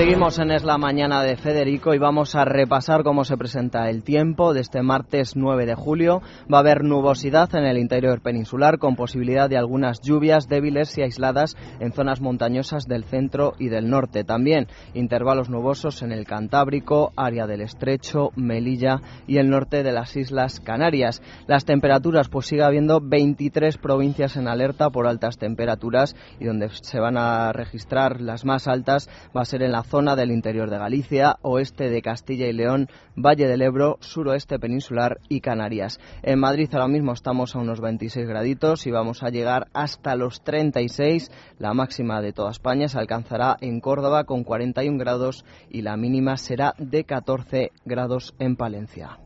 Seguimos en Es la Mañana de Federico y vamos a repasar cómo se presenta el tiempo de este martes 9 de julio. Va a haber nubosidad en el interior peninsular con posibilidad de algunas lluvias débiles y aisladas en zonas montañosas del centro y del norte. También intervalos nubosos en el Cantábrico, área del Estrecho, Melilla y el norte de las Islas Canarias. Las temperaturas, pues sigue habiendo 23 provincias en alerta por altas temperaturas y donde se van a registrar las más altas va a ser en la zona del interior de Galicia, oeste de Castilla y León, Valle del Ebro, suroeste peninsular y Canarias. En Madrid ahora mismo estamos a unos 26 graditos y vamos a llegar hasta los 36. La máxima de toda España se alcanzará en Córdoba con 41 grados y la mínima será de 14 grados en Palencia.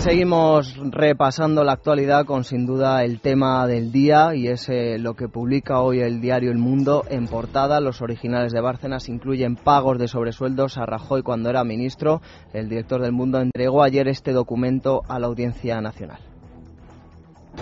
Seguimos repasando la actualidad con sin duda el tema del día y es eh, lo que publica hoy el diario El Mundo en portada. Los originales de Bárcenas incluyen pagos de sobresueldos a Rajoy cuando era ministro. El director del Mundo entregó ayer este documento a la Audiencia Nacional.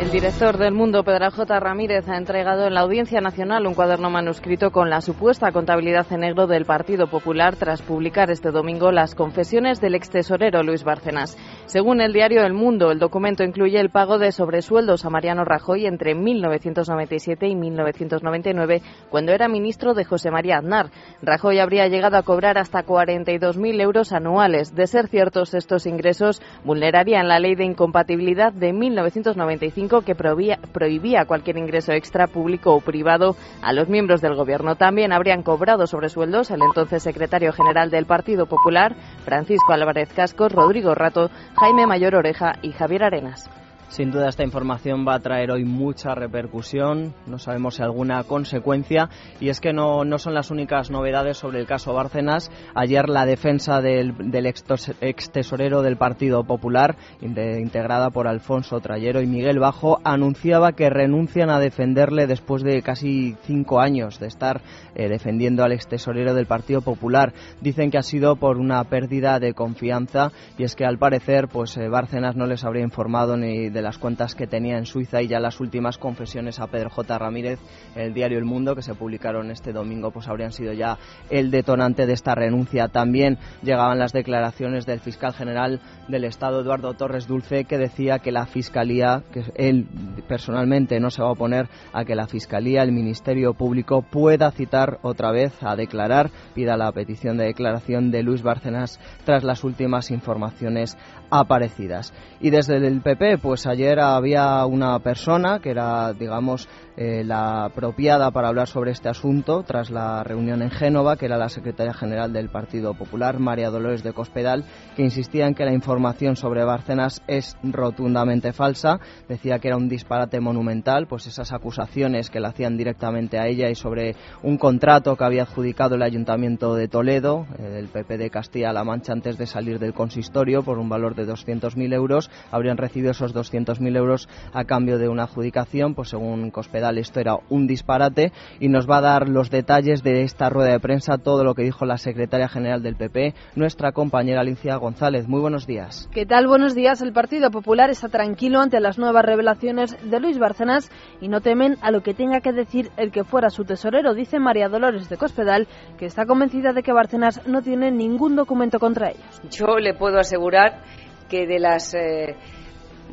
El director del Mundo, Pedro J. Ramírez, ha entregado en la Audiencia Nacional un cuaderno manuscrito con la supuesta contabilidad en negro del Partido Popular tras publicar este domingo las confesiones del ex tesorero Luis Bárcenas. Según el diario El Mundo, el documento incluye el pago de sobresueldos a Mariano Rajoy entre 1997 y 1999, cuando era ministro de José María Aznar. Rajoy habría llegado a cobrar hasta 42.000 euros anuales. De ser ciertos estos ingresos, vulnerarían la ley de incompatibilidad de 1995 que prohibía, prohibía cualquier ingreso extra público o privado a los miembros del Gobierno. También habrían cobrado sobresueldos el entonces secretario general del Partido Popular, Francisco Álvarez Cascos, Rodrigo Rato, Jaime Mayor Oreja y Javier Arenas. Sin duda esta información va a traer hoy mucha repercusión, no sabemos si alguna consecuencia, y es que no, no son las únicas novedades sobre el caso Bárcenas. Ayer la defensa del, del ex tesorero del Partido Popular, integrada por Alfonso Trayero y Miguel Bajo, anunciaba que renuncian a defenderle después de casi cinco años de estar eh, defendiendo al ex tesorero del Partido Popular. Dicen que ha sido por una pérdida de confianza y es que al parecer pues eh, Bárcenas no les habría informado ni de de las cuentas que tenía en Suiza y ya las últimas confesiones a Pedro J. Ramírez el diario El Mundo que se publicaron este domingo pues habrían sido ya el detonante de esta renuncia. También llegaban las declaraciones del fiscal general del Estado Eduardo Torres Dulce que decía que la Fiscalía, que él personalmente no se va a oponer a que la Fiscalía, el Ministerio Público pueda citar otra vez a declarar, pida la petición de declaración de Luis Bárcenas tras las últimas informaciones aparecidas. Y desde el PP, pues ayer había una persona que era, digamos, eh, la apropiada para hablar sobre este asunto tras la reunión en Génova, que era la secretaria general del Partido Popular, María Dolores de Cospedal, que insistía en que la información sobre Bárcenas es rotundamente falsa. Decía que era un disparate monumental, pues esas acusaciones que le hacían directamente a ella y sobre un contrato que había adjudicado el Ayuntamiento de Toledo, eh, del PP de Castilla-La Mancha, antes de salir del consistorio por un valor de 200.000 euros, habrían recibido esos 200.000 euros a cambio de una adjudicación, pues según Cospedal esto era un disparate y nos va a dar los detalles de esta rueda de prensa, todo lo que dijo la secretaria general del PP, nuestra compañera Alicia González. Muy buenos días. ¿Qué tal? Buenos días. El Partido Popular está tranquilo ante las nuevas revelaciones de Luis Bárcenas y no temen a lo que tenga que decir el que fuera su tesorero, dice María Dolores de Cospedal, que está convencida de que Bárcenas no tiene ningún documento contra ellos. Yo le puedo asegurar que de las eh,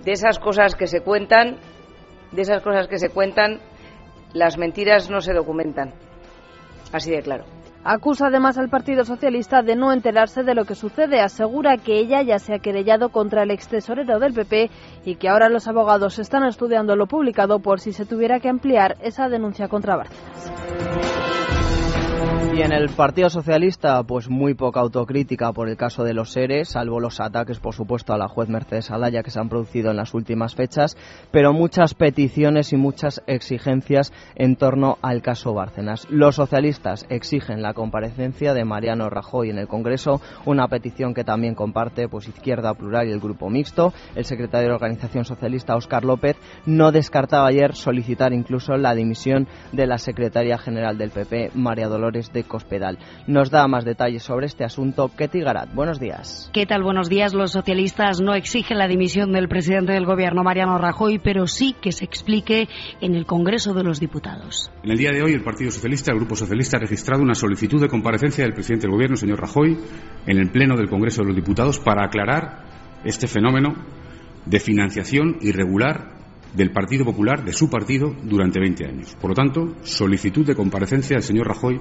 de esas cosas que se cuentan de esas cosas que se cuentan, las mentiras no se documentan. Así de claro. Acusa además al Partido Socialista de no enterarse de lo que sucede. Asegura que ella ya se ha querellado contra el ex tesorero del PP y que ahora los abogados están estudiando lo publicado por si se tuviera que ampliar esa denuncia contra Bárcenas. Y en el Partido Socialista, pues muy poca autocrítica por el caso de los seres, salvo los ataques, por supuesto, a la juez Mercedes Alaya que se han producido en las últimas fechas, pero muchas peticiones y muchas exigencias en torno al caso Bárcenas. Los socialistas exigen la comparecencia de Mariano Rajoy en el Congreso, una petición que también comparte pues Izquierda Plural y el Grupo Mixto. El secretario de la Organización Socialista, Óscar López, no descartaba ayer solicitar incluso la dimisión de la secretaria general del PP, María Dolores de Cospedal. Nos da más detalles sobre este asunto Ketty Garat. Buenos días. ¿Qué tal? Buenos días. Los socialistas no exigen la dimisión del presidente del Gobierno, Mariano Rajoy, pero sí que se explique en el Congreso de los Diputados. En el día de hoy, el Partido Socialista, el Grupo Socialista, ha registrado una solicitud de comparecencia del presidente del Gobierno, señor Rajoy, en el Pleno del Congreso de los Diputados para aclarar este fenómeno de financiación irregular del Partido Popular, de su partido, durante 20 años. Por lo tanto, solicitud de comparecencia del señor Rajoy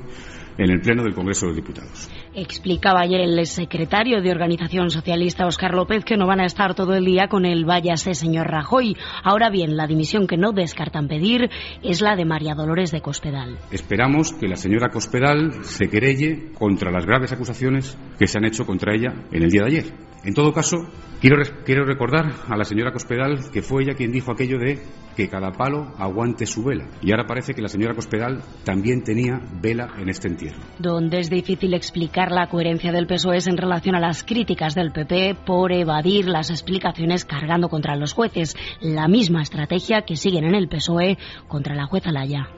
en el Pleno del Congreso de los Diputados. Explicaba ayer el secretario de Organización Socialista, Óscar López, que no van a estar todo el día con el váyase señor Rajoy. Ahora bien, la dimisión que no descartan pedir es la de María Dolores de Cospedal. Esperamos que la señora Cospedal se querelle contra las graves acusaciones que se han hecho contra ella en el día de ayer. En todo caso, quiero, recordar a la señora Cospedal que fue ella quien dijo aquello de que cada palo aguante su vela. Y ahora parece que la señora Cospedal también tenía vela en este entierro. Donde es difícil explicar la coherencia del PSOE es en relación a las críticas del PP por evadir las explicaciones cargando contra los jueces. La misma estrategia que siguen en el PSOE contra la jueza Laya.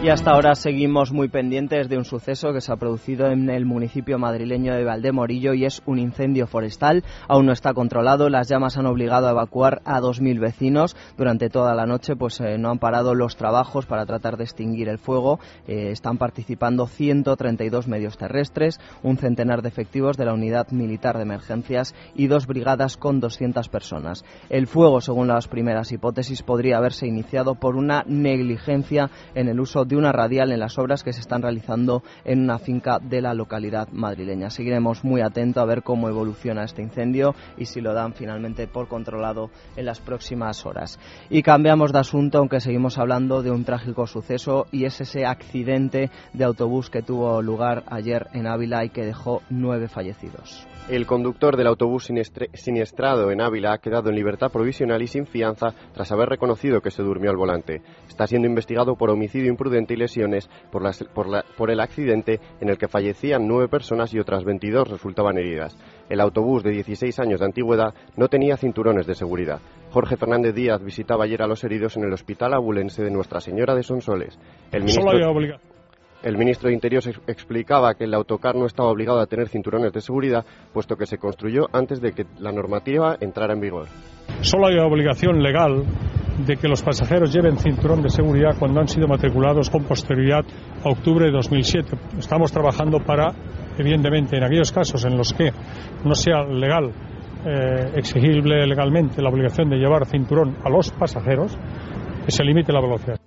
Y hasta ahora seguimos muy pendientes de un suceso que se ha producido en el municipio madrileño de Valdemorillo y es un incendio forestal. Aún no está controlado. Las llamas han obligado a evacuar a 2.000 vecinos. Durante toda la noche pues eh, no han parado los trabajos para tratar de extinguir el fuego. Eh, están participando 132 medios terrestres, un centenar de efectivos de la Unidad Militar de Emergencias y dos brigadas con 200 personas. El fuego, según las primeras hipótesis, podría haberse iniciado por una negligencia en el uso de una radial en las obras que se están realizando en una finca de la localidad madrileña. Seguiremos muy atentos a ver cómo evoluciona este incendio y si lo dan finalmente por controlado en las próximas horas. Y cambiamos de asunto, aunque seguimos hablando de un trágico suceso y es ese accidente de autobús que tuvo lugar ayer en Ávila y que dejó nueve fallecidos. El conductor del autobús siniestrado en Ávila ha quedado en libertad provisional y sin fianza tras haber reconocido que se durmió al volante. Está siendo investigado por homicidio imprudente y lesiones por, por, el accidente en el que fallecían nueve personas y otras 22 resultaban heridas. El autobús de 16 años de antigüedad no tenía cinturones de seguridad. Jorge Fernández Díaz visitaba ayer a los heridos en el Hospital Abulense de Nuestra Señora de Sonsoles. El ministro... El ministro de Interior explicaba que el autocar no estaba obligado a tener cinturones de seguridad, puesto que se construyó antes de que la normativa entrara en vigor. Solo hay obligación legal de que los pasajeros lleven cinturón de seguridad cuando han sido matriculados con posterioridad a octubre de 2007. Estamos trabajando para, evidentemente, en aquellos casos en los que no sea legal, eh, exigible legalmente la obligación de llevar cinturón a los pasajeros, que se limite la velocidad.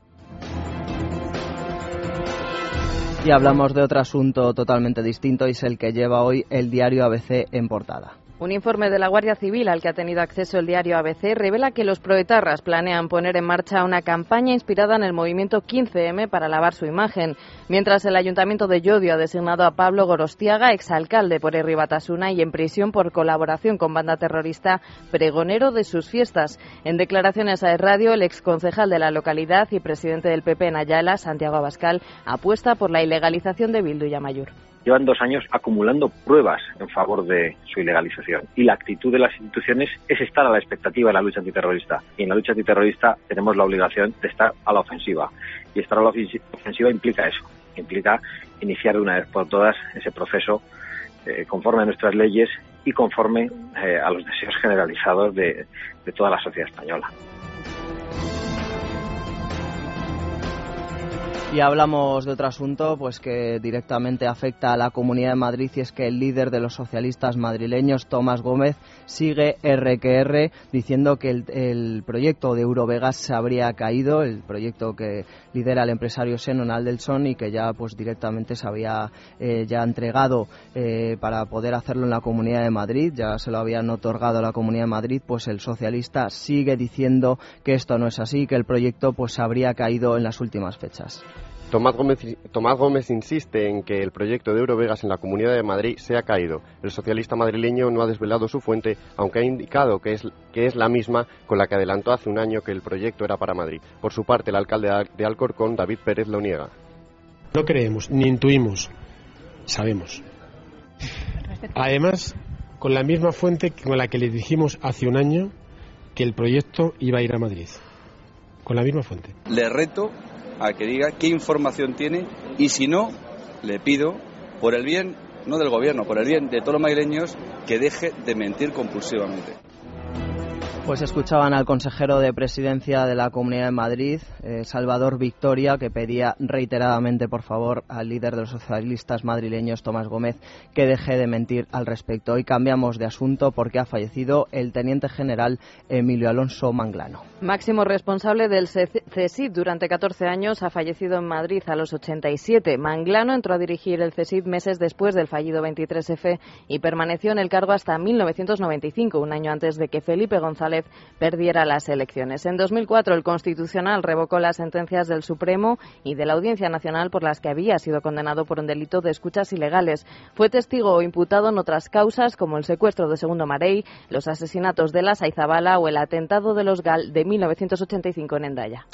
Y hablamos de otro asunto totalmente distinto y es el que lleva hoy el diario ABC en portada. Un informe de la Guardia Civil al que ha tenido acceso el diario ABC revela que los proetarras planean poner en marcha una campaña inspirada en el movimiento 15M para lavar su imagen, mientras el Ayuntamiento de Llodio ha designado a Pablo Gorostiaga, exalcalde por Batasuna y en prisión por colaboración con banda terrorista, pregonero de sus fiestas. En declaraciones a radio, el exconcejal de la localidad y presidente del PP en Ayala, Santiago Abascal, apuesta por la ilegalización de Bildu y Amayur llevan dos años acumulando pruebas en favor de su ilegalización. Y la actitud de las instituciones es estar a la expectativa de la lucha antiterrorista. Y en la lucha antiterrorista tenemos la obligación de estar a la ofensiva. Y estar a la ofensiva implica eso, implica iniciar de una vez por todas ese proceso eh, conforme a nuestras leyes y conforme eh, a los deseos generalizados de toda la sociedad española. Y hablamos de otro asunto pues que directamente afecta a la Comunidad de Madrid y es que el líder de los socialistas madrileños, Tomás Gómez, sigue RQR diciendo que el, proyecto de Eurovegas se habría caído, el proyecto que lidera el empresario Senon Aldelson y que ya pues directamente se había eh, ya entregado eh, para poder hacerlo en la Comunidad de Madrid, ya se lo habían otorgado a la Comunidad de Madrid, pues el socialista sigue diciendo que esto no es así, que el proyecto pues habría caído en las últimas fechas. Tomás Gómez, Tomás Gómez insiste en que el proyecto de Eurovegas en la Comunidad de Madrid se ha caído. El socialista madrileño no ha desvelado su fuente, aunque ha indicado que es, que es la misma con la que adelantó hace un año que el proyecto era para Madrid. Por su parte, el alcalde de Alcorcón, David Pérez, lo niega. No creemos, ni intuimos, sabemos. Además, con la misma fuente con la que le dijimos hace un año que el proyecto iba a ir a Madrid. Con la misma fuente. Le reto a que diga qué información tiene y si no, le pido, por el bien, no del gobierno, por el bien de todos los madrileños, que deje de mentir compulsivamente. Pues escuchaban al consejero de presidencia de la Comunidad de Madrid, eh, Salvador Victoria, que pedía reiteradamente, por favor, al líder de los socialistas madrileños, Tomás Gómez, que deje de mentir al respecto. Hoy cambiamos de asunto porque ha fallecido el teniente general Emilio Alonso Manglano. Máximo responsable del CESID durante 14 años, ha fallecido en Madrid a los 87. Manglano entró a dirigir el CESID meses después del fallido 23F y permaneció en el cargo hasta 1995, un año antes de que Felipe González perdiera las elecciones. En 2004 el Constitucional revocó las sentencias del Supremo y de la Audiencia Nacional por las que había sido condenado por un delito de escuchas ilegales. Fue testigo o imputado en otras causas como el secuestro de Segundo Marey, los asesinatos de la Saizabala o el atentado de los GAL de 1985 en Endaya.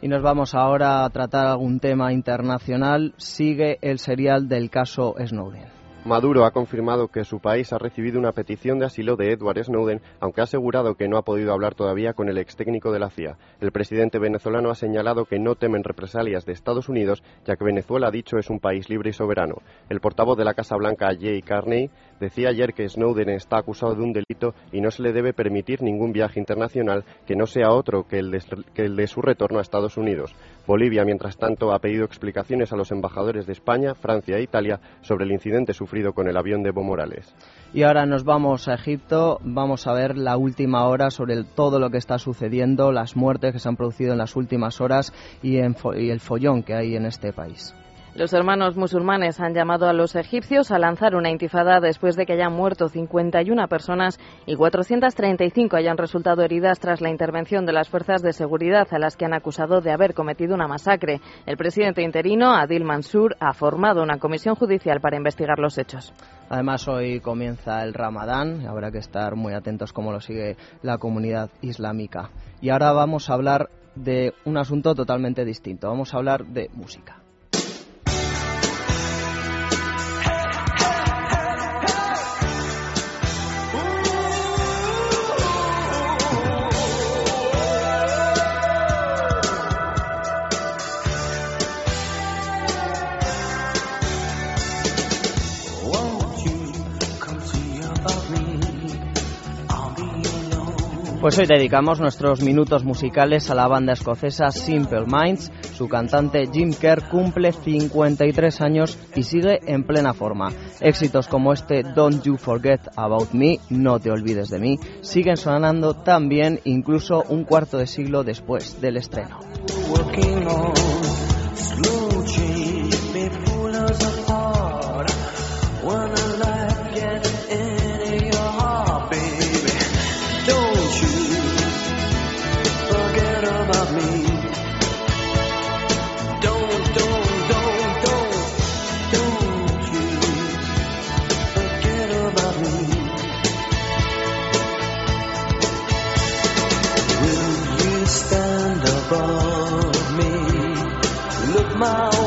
Y nos vamos ahora a tratar algún tema internacional. Sigue el serial del caso Snowden. Maduro ha confirmado que su país ha recibido una petición de asilo de Edward Snowden, aunque ha asegurado que no ha podido hablar todavía con el ex técnico de la CIA. El presidente venezolano ha señalado que no temen represalias de Estados Unidos, ya que Venezuela, ha dicho, es un país libre y soberano. El portavoz de la Casa Blanca, Jay Carney, decía ayer que Snowden está acusado de un delito y no se le debe permitir ningún viaje internacional que no sea otro que el de, que el de su retorno a Estados Unidos. Bolivia, mientras tanto, ha pedido explicaciones a los embajadores de España, Francia e Italia sobre el incidente sufrido con el avión de Evo Morales. Y ahora nos vamos a Egipto, vamos a ver la última hora sobre todo lo que está sucediendo, las muertes que se han producido en las últimas horas y, y el follón que hay en este país. Los hermanos musulmanes han llamado a los egipcios a lanzar una intifada después de que hayan muerto 51 personas y 435 hayan resultado heridas tras la intervención de las fuerzas de seguridad a las que han acusado de haber cometido una masacre. El presidente interino, Adil Mansur, ha formado una comisión judicial para investigar los hechos. Además, hoy comienza el Ramadán habrá que estar muy atentos cómo lo sigue la comunidad islámica. Y ahora vamos a hablar de un asunto totalmente distinto. Vamos a hablar de música. Pues hoy dedicamos nuestros minutos musicales a la banda escocesa Simple Minds. Su cantante Jim Kerr cumple 53 años y sigue en plena forma. Éxitos como este Don't You Forget About Me, No Te Olvides de Mí, siguen sonando tan bien incluso un cuarto de siglo después del estreno. above me. Look my